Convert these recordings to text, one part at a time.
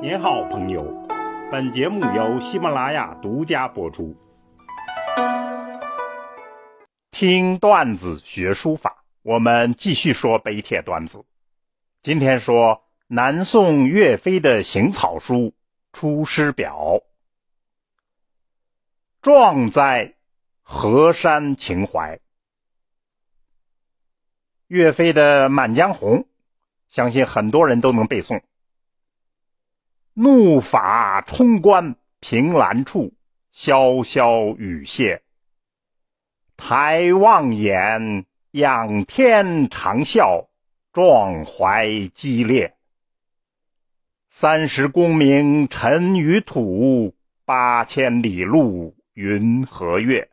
您好，朋友。本节目由喜马拉雅独家播出。听段子学书法，我们继续说碑帖段子。今天说南宋岳飞的行草书《出师表》。壮哉，河山情怀！岳飞的《满江红》，相信很多人都能背诵。怒发冲冠凭栏处，潇潇雨歇。抬望眼，仰天长啸，壮怀激烈。三十功名尘与土，八千里路云和月。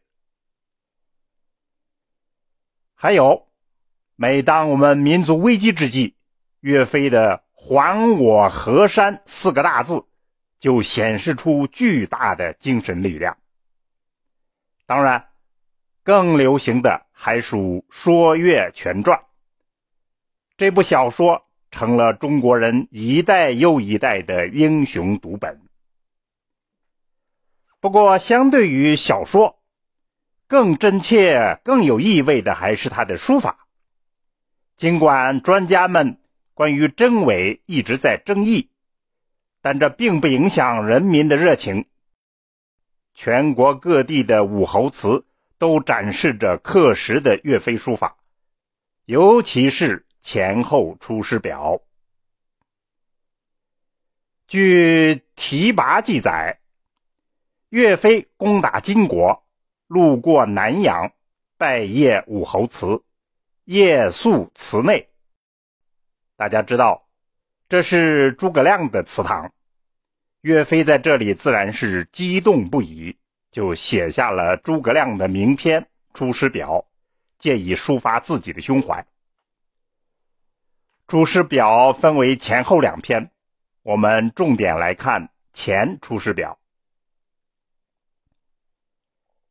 还有，每当我们民族危机之际，岳飞的。还我河山四个大字，就显示出巨大的精神力量。当然，更流行的还属《说岳全传》。这部小说成了中国人一代又一代的英雄读本。不过，相对于小说，更真切、更有意味的还是他的书法。尽管专家们。关于真伪一直在争议，但这并不影响人民的热情。全国各地的武侯祠都展示着刻石的岳飞书法，尤其是前后出师表。据提拔记载，岳飞攻打金国，路过南阳，拜谒武侯祠，夜宿祠内。大家知道，这是诸葛亮的祠堂。岳飞在这里自然是激动不已，就写下了诸葛亮的名篇《出师表》，借以抒发自己的胸怀。《出师表》分为前后两篇，我们重点来看前《出师表》。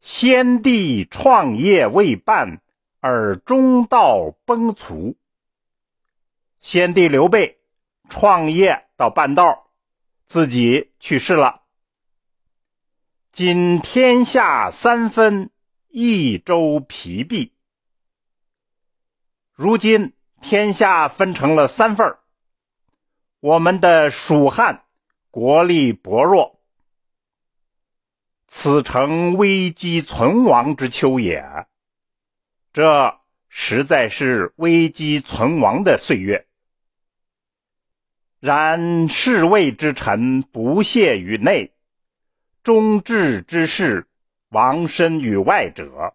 先帝创业未半，而中道崩殂。先帝刘备创业到半道，自己去世了。今天下三分，益州疲弊。如今天下分成了三份我们的蜀汉国力薄弱，此诚危机存亡之秋也。这实在是危机存亡的岁月。然侍卫之臣不懈于内，忠志之士亡身于外者。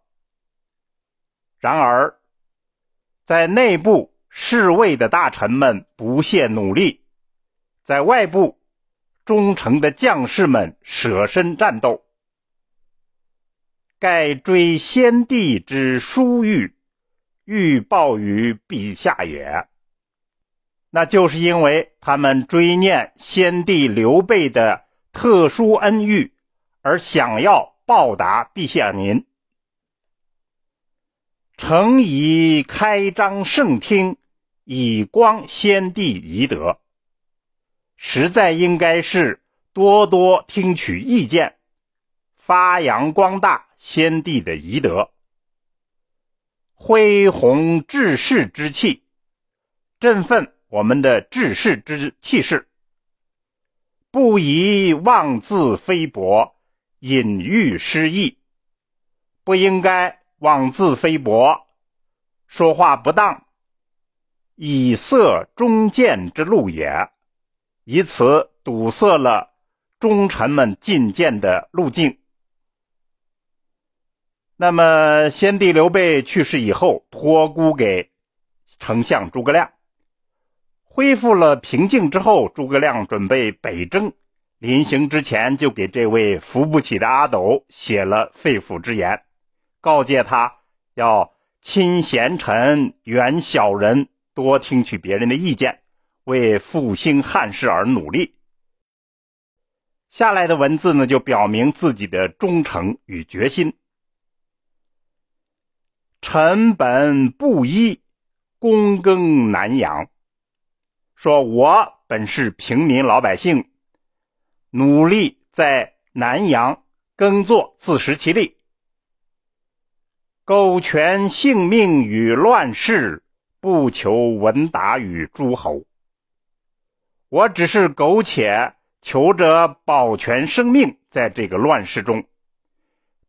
然而，在内部侍卫的大臣们不懈努力，在外部忠诚的将士们舍身战斗，盖追先帝之殊遇，欲报于陛下也。那就是因为他们追念先帝刘备的特殊恩遇，而想要报答陛下您。诚以开张圣听，以光先帝遗德。实在应该是多多听取意见，发扬光大先帝的遗德，恢弘志士之气，振奋。我们的治世之气势，不宜妄自菲薄，隐喻失意，不应该妄自菲薄，说话不当，以色忠谏之路也，以此堵塞了忠臣们进谏的路径。那么，先帝刘备去世以后，托孤给丞相诸葛亮。恢复了平静之后，诸葛亮准备北征。临行之前，就给这位扶不起的阿斗写了肺腑之言，告诫他要亲贤臣，远小人，多听取别人的意见，为复兴汉室而努力。下来的文字呢，就表明自己的忠诚与决心。臣本布衣，躬耕南阳。说：“我本是平民老百姓，努力在南阳耕作，自食其力。苟全性命于乱世，不求闻达于诸侯。我只是苟且求着保全生命，在这个乱世中，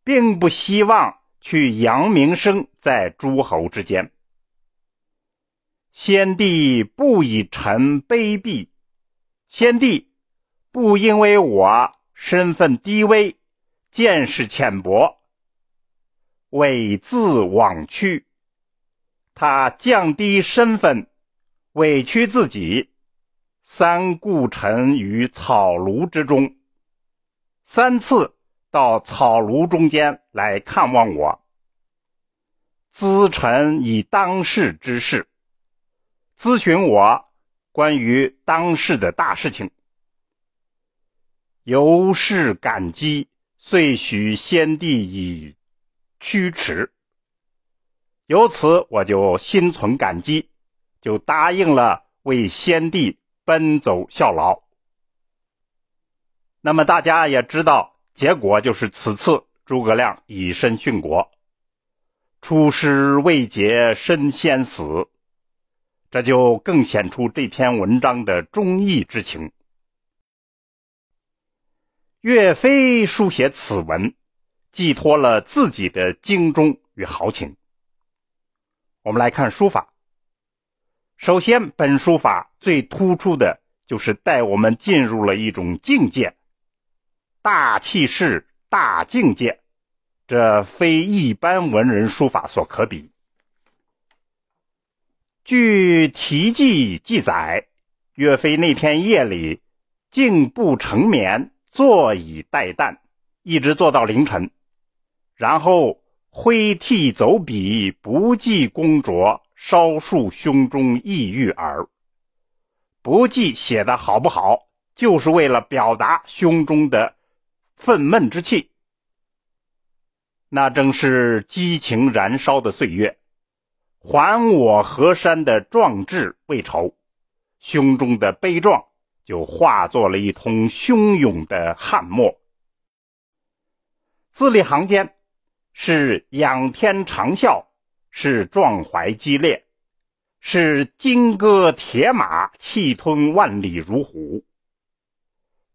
并不希望去扬名声在诸侯之间。先帝不以臣卑鄙，先帝不因为我身份低微、见识浅薄，猥自枉屈。他降低身份，委屈自己，三顾臣于草庐之中，三次到草庐中间来看望我，咨臣以当世之事。咨询我关于当世的大事情，由是感激，遂许先帝以驱驰。由此我就心存感激，就答应了为先帝奔走效劳。那么大家也知道，结果就是此次诸葛亮以身殉国，出师未捷身先死。这就更显出这篇文章的忠义之情。岳飞书写此文，寄托了自己的精忠与豪情。我们来看书法。首先，本书法最突出的就是带我们进入了一种境界，大气势、大境界，这非一般文人书法所可比。据题记记载，岳飞那天夜里竟不成眠，坐以待旦，一直坐到凌晨，然后挥涕走笔，不计功拙，稍述胸中抑郁耳。不计写的好不好，就是为了表达胸中的愤懑之气。那正是激情燃烧的岁月。还我河山的壮志未酬，胸中的悲壮就化作了一通汹涌的汉墨。字里行间是仰天长啸，是壮怀激烈，是金戈铁马，气吞万里如虎。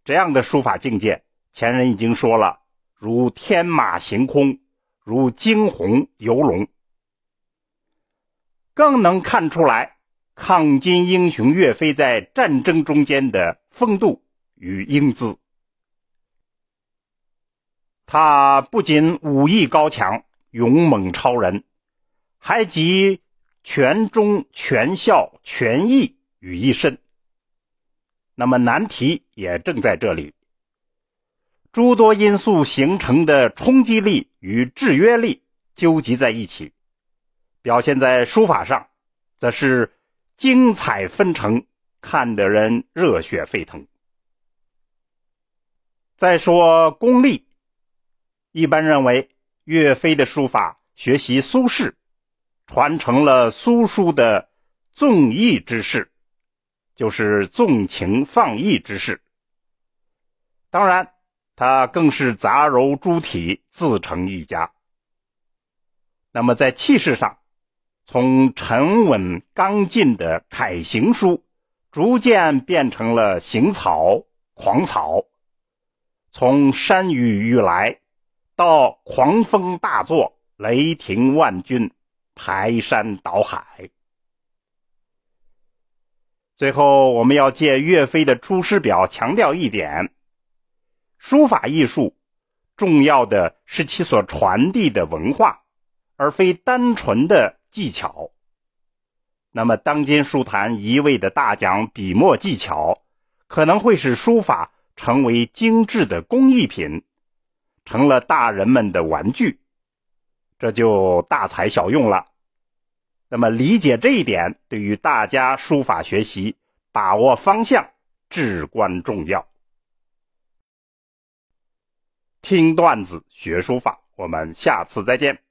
这样的书法境界，前人已经说了，如天马行空，如惊鸿游龙。更能看出来抗金英雄岳飞在战争中间的风度与英姿。他不仅武艺高强、勇猛超人，还集全忠、全孝、全义于一身。那么难题也正在这里：诸多因素形成的冲击力与制约力纠集在一起。表现在书法上，则是精彩纷呈，看得人热血沸腾。再说功力，一般认为岳飞的书法学习苏轼，传承了苏书的纵意之势，就是纵情放逸之势。当然，他更是杂糅诸体，自成一家。那么在气势上，从沉稳刚劲的楷行书，逐渐变成了行草、狂草；从山雨欲来，到狂风大作、雷霆万钧、排山倒海。最后，我们要借岳飞的《出师表》强调一点：书法艺术重要的是其所传递的文化，而非单纯的。技巧，那么当今书坛一味的大讲笔墨技巧，可能会使书法成为精致的工艺品，成了大人们的玩具，这就大材小用了。那么理解这一点，对于大家书法学习把握方向至关重要。听段子学书法，我们下次再见。